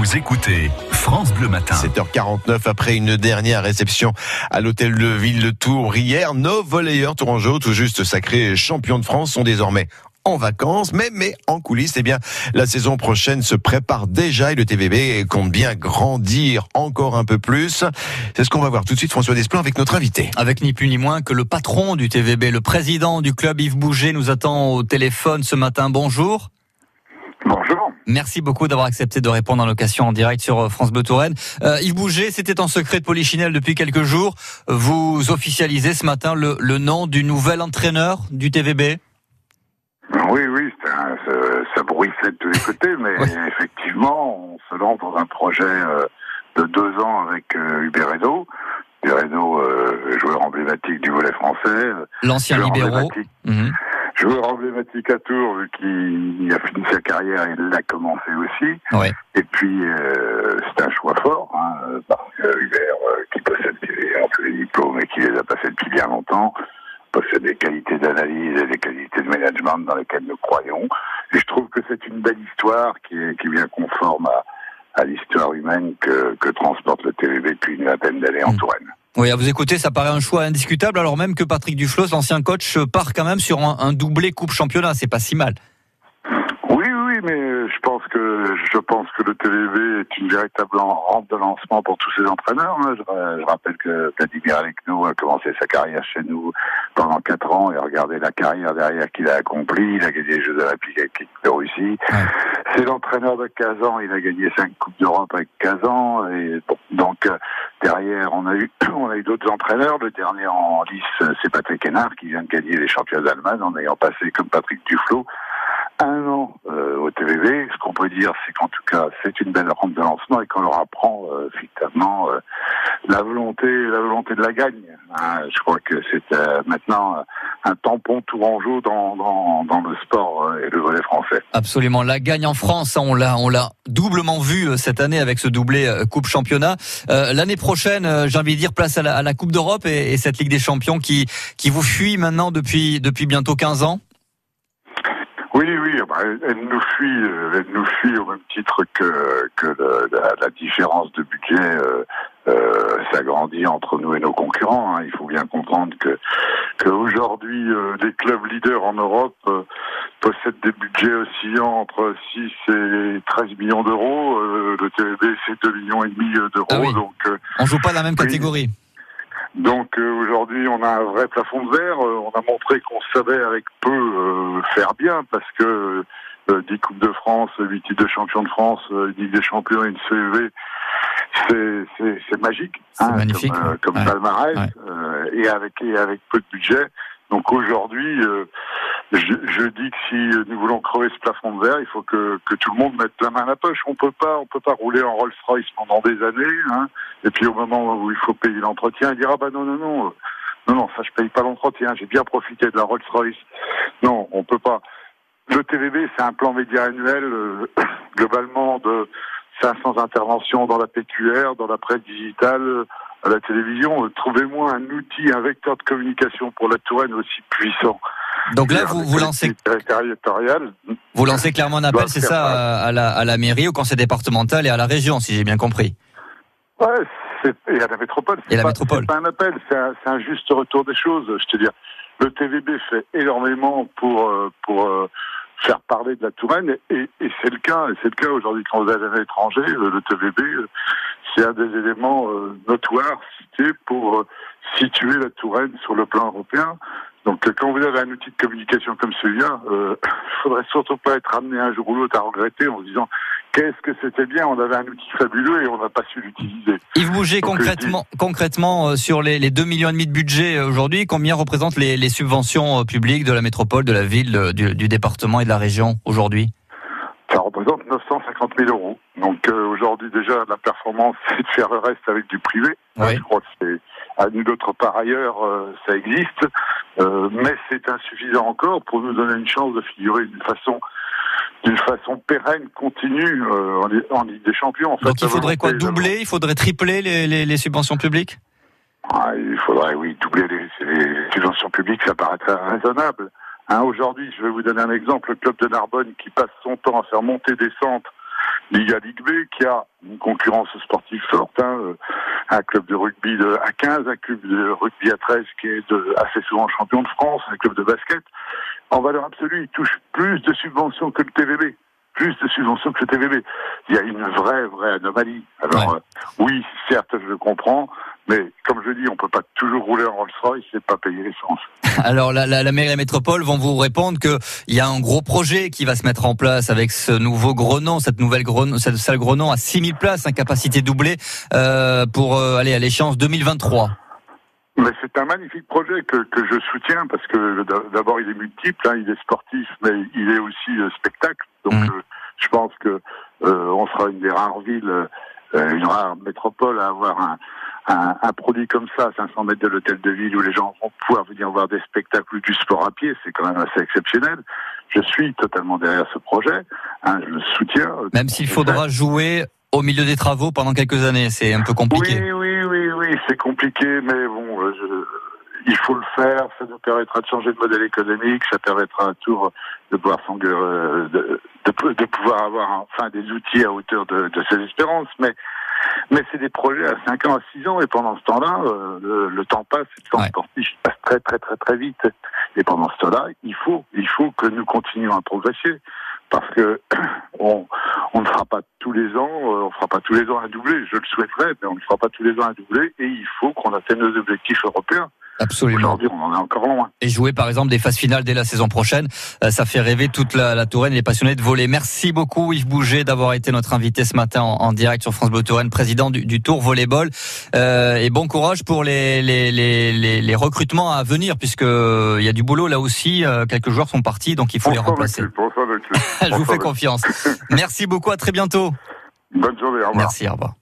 Vous écoutez France Bleu Matin. 7h49 après une dernière réception à l'hôtel de Ville de Tours hier, nos volleyeurs tourangeaux, tout juste sacrés champions de France, sont désormais en vacances, mais, mais en coulisses, eh bien, la saison prochaine se prépare déjà et le TVB compte bien grandir encore un peu plus. C'est ce qu'on va voir tout de suite, François Desplan, avec notre invité. Avec ni plus ni moins que le patron du TVB, le président du club Yves Bouger nous attend au téléphone ce matin. Bonjour. Bonjour. Merci beaucoup d'avoir accepté de répondre en location en direct sur euh, France Bleu Touraine. Euh, Yves Bouger, c'était en secret de Polichinelle depuis quelques jours. Vous officialisez ce matin le, le nom du nouvel entraîneur du TVB Oui, oui, un, ça, ça bruissait de tous les côtés, mais oui. effectivement, on se lance dans un projet euh, de deux ans avec euh, Hubert Reno. Hubert Reno, euh, joueur emblématique du volet français. L'ancien libéraux. Mmh. Joueur emblématique à Tours, vu qu'il a fini sa carrière et l'a commencé aussi. Ouais. Et puis, euh, c'est un choix fort, hein, parce que Hubert, euh, qui possède un peu les diplômes et qui les a passés depuis bien longtemps, possède des qualités d'analyse et des qualités de management dans lesquelles nous croyons. Et je trouve que c'est une belle histoire qui est, qui est bien conforme à, à l'histoire humaine que, que, transporte le TVB depuis une vingtaine d'années en mmh. Touraine. Oui, à vous écouter, ça paraît un choix indiscutable, alors même que Patrick Duflos, l'ancien coach, part quand même sur un, un doublé coupe championnat. C'est pas si mal. Oui, oui, mais je pense que je pense que le TVB est une véritable rampe de lancement pour tous ces entraîneurs. Je, je rappelle que Vladimir Alekno a commencé sa carrière chez nous pendant quatre ans et regardez la carrière derrière qu'il a accompli. Il a gagné les Jeux Olympiques avec l'équipe de Russie. Ouais. C'est l'entraîneur de Kazan. Il a gagné cinq coupes d'Europe avec Kazan. Et bon, donc derrière, on a eu on a eu d'autres entraîneurs. Le dernier en lice, c'est Patrick Hénard qui vient de gagner les championnats d'Allemagne en ayant passé comme Patrick Duflo un an euh, au TVB. Ce qu'on peut dire, c'est qu'en tout cas, c'est une belle rampe de lancement et qu'on leur apprend euh, effectivement euh, la volonté, la volonté de la gagne. Hein, je crois que c'est maintenant un tampon tourangeau dans, dans, dans le sport et le volet français. Absolument, la gagne en France, on l'a, on l'a doublement vu cette année avec ce doublé Coupe Championnat. L'année prochaine, j'ai envie de dire place à la, à la Coupe d'Europe et, et, cette Ligue des Champions qui, qui vous fuit maintenant depuis, depuis bientôt 15 ans. Oui, oui, bah, elle nous fuit, elle nous fuit au même titre que, que le, la, la, différence de budget euh, euh, s'agrandit entre nous et nos concurrents. Hein. Il faut bien comprendre que qu'aujourd'hui, euh, les clubs leaders en Europe euh, possèdent des budgets oscillant entre 6 et 13 millions d'euros. Euh, le TVB, c'est 2 millions et demi d'euros. Ah oui. Donc, on joue pas la même catégorie. Donc euh, aujourd'hui, on a un vrai plafond de verre. Euh, on a montré qu'on savait avec peu euh, faire bien parce que 10 Coupes de France, 8 titres de champion de France, une Ligue des champions et une CEV, c'est magique. Hein, magnifique. Comme, comme ouais. palmarès ouais. et, avec, et avec peu de budget. Donc aujourd'hui, euh, je, je, dis que si nous voulons crever ce plafond de verre, il faut que, que, tout le monde mette la main à la poche. On peut pas, on peut pas rouler en Rolls-Royce pendant des années, hein, et puis au moment où il faut payer l'entretien, dire ah bah non non non, non non ça je paye pas l'entretien, j'ai bien profité de la Rolls-Royce. Non, on peut pas. Le TVB c'est un plan média annuel euh, globalement de 500 interventions dans la PQR, dans la presse digitale, à la télévision. Trouvez-moi un outil, un vecteur de communication pour la Touraine aussi puissant. Donc là, vous, vous lancez vous lancez clairement un appel, c'est ça, à la, à la mairie, au conseil départemental et à la région, si j'ai bien compris. Ouais, et à la métropole. Et la métropole. C'est pas un appel, c'est un, un, juste retour des choses. Je te dire, le TVB fait énormément pour pour faire parler de la Touraine et, et c'est le cas. Et c'est le cas aujourd'hui quand vous allez à l'étranger, le, TVB, c'est un des éléments euh, notoires cités pour euh, situer la Touraine sur le plan européen. Donc quand vous avez un outil de communication comme celui-là, euh, il faudrait surtout pas être amené un jour ou l'autre à regretter en se disant qu'est-ce que c'était bien, on avait un outil fabuleux et on n'a pas su l'utiliser. Yves Bouger, concrètement, dis... concrètement euh, sur les, les 2 millions et demi de budget euh, aujourd'hui, combien représentent les, les, subventions publiques de la métropole, de la ville, du, du département et de la région aujourd'hui? Ça représente 950 000 euros. Donc euh, aujourd'hui déjà la performance c'est de faire le reste avec du privé. Oui. Je crois que c'est à nul autre par ailleurs euh, ça existe, euh, mais c'est insuffisant encore pour nous donner une chance de figurer d'une façon d'une façon pérenne, continue euh, en, Ligue des Champions. En fait, Donc il faudrait quoi Doubler? Il faudrait tripler les, les, les subventions publiques? Ah, Il faudrait, oui, doubler les, les subventions publiques, ça paraîtrait raisonnable. Hein, Aujourd'hui, je vais vous donner un exemple. Le club de Narbonne qui passe son temps à faire monter des centres Liga Ligue B, qui a une concurrence sportive forte, hein, euh, un club de rugby de, à 15, un club de rugby à 13 qui est de, assez souvent champion de France, un club de basket. En valeur absolue, il touche plus de subventions que le TVB plus de subventions que le TVB. Il y a une vraie, vraie anomalie. Alors, euh, oui, certes, je le comprends, mais comme je dis, on peut pas toujours rouler en Rolls-Royce et pas payer l'essence. Alors, la, la, la, mairie et la métropole vont vous répondre qu'il y a un gros projet qui va se mettre en place avec ce nouveau Grenon, cette nouvelle Grenon, cette salle Grenon à 6000 places, incapacité doublée, euh, pour euh, aller à l'échéance 2023. Mais c'est un magnifique projet que, que je soutiens parce que d'abord il est multiple, hein, il est sportif, mais il est aussi euh, spectacle. Donc mmh. je pense que on sera une des rares villes, une rare métropole à avoir un, un, un, produit comme ça à 500 mètres de l'hôtel de ville où les gens vont pouvoir venir voir des spectacles ou du sport à pied. C'est quand même assez exceptionnel. Je suis totalement derrière ce projet. Hein, je le soutiens. Même s'il faudra jouer au milieu des travaux pendant quelques années, c'est un peu compliqué. Oui, oui, oui, oui, c'est compliqué, mais bon, euh, je, il faut le faire. Ça nous permettra de changer de modèle économique, ça permettra un tour de pouvoir de, de, de, pouvoir avoir enfin des outils à hauteur de, de ses espérances, mais mais c'est des projets à 5 ans, à 6 ans, et pendant ce temps-là, euh, le, le, temps passe, le temps ouais. sportif passe très très très très vite. Et pendant ce temps-là, il faut, il faut que nous continuions à progresser, parce que on, on ne fera pas tous les ans, euh, on fera pas tous les ans un doublé. Je le souhaiterais, mais on ne fera pas tous les ans un doublé, et il faut qu'on atteigne nos objectifs européens. Absolument. Aujourd'hui, on en est encore loin. Et jouer par exemple des phases finales dès la saison prochaine, euh, ça fait rêver toute la, la Touraine et les passionnés de voler. Merci beaucoup Yves Bouget d'avoir été notre invité ce matin en, en direct sur France Bleu Touraine, président du, du Tour Volleyball. Euh, et bon courage pour les, les, les, les, recrutements à venir, puisque euh, il y a du boulot là aussi. Euh, quelques joueurs sont partis, donc il faut les remplacer. Je vous fais confiance. Merci beaucoup, à très bientôt. Bonne journée, au revoir. Merci, au revoir.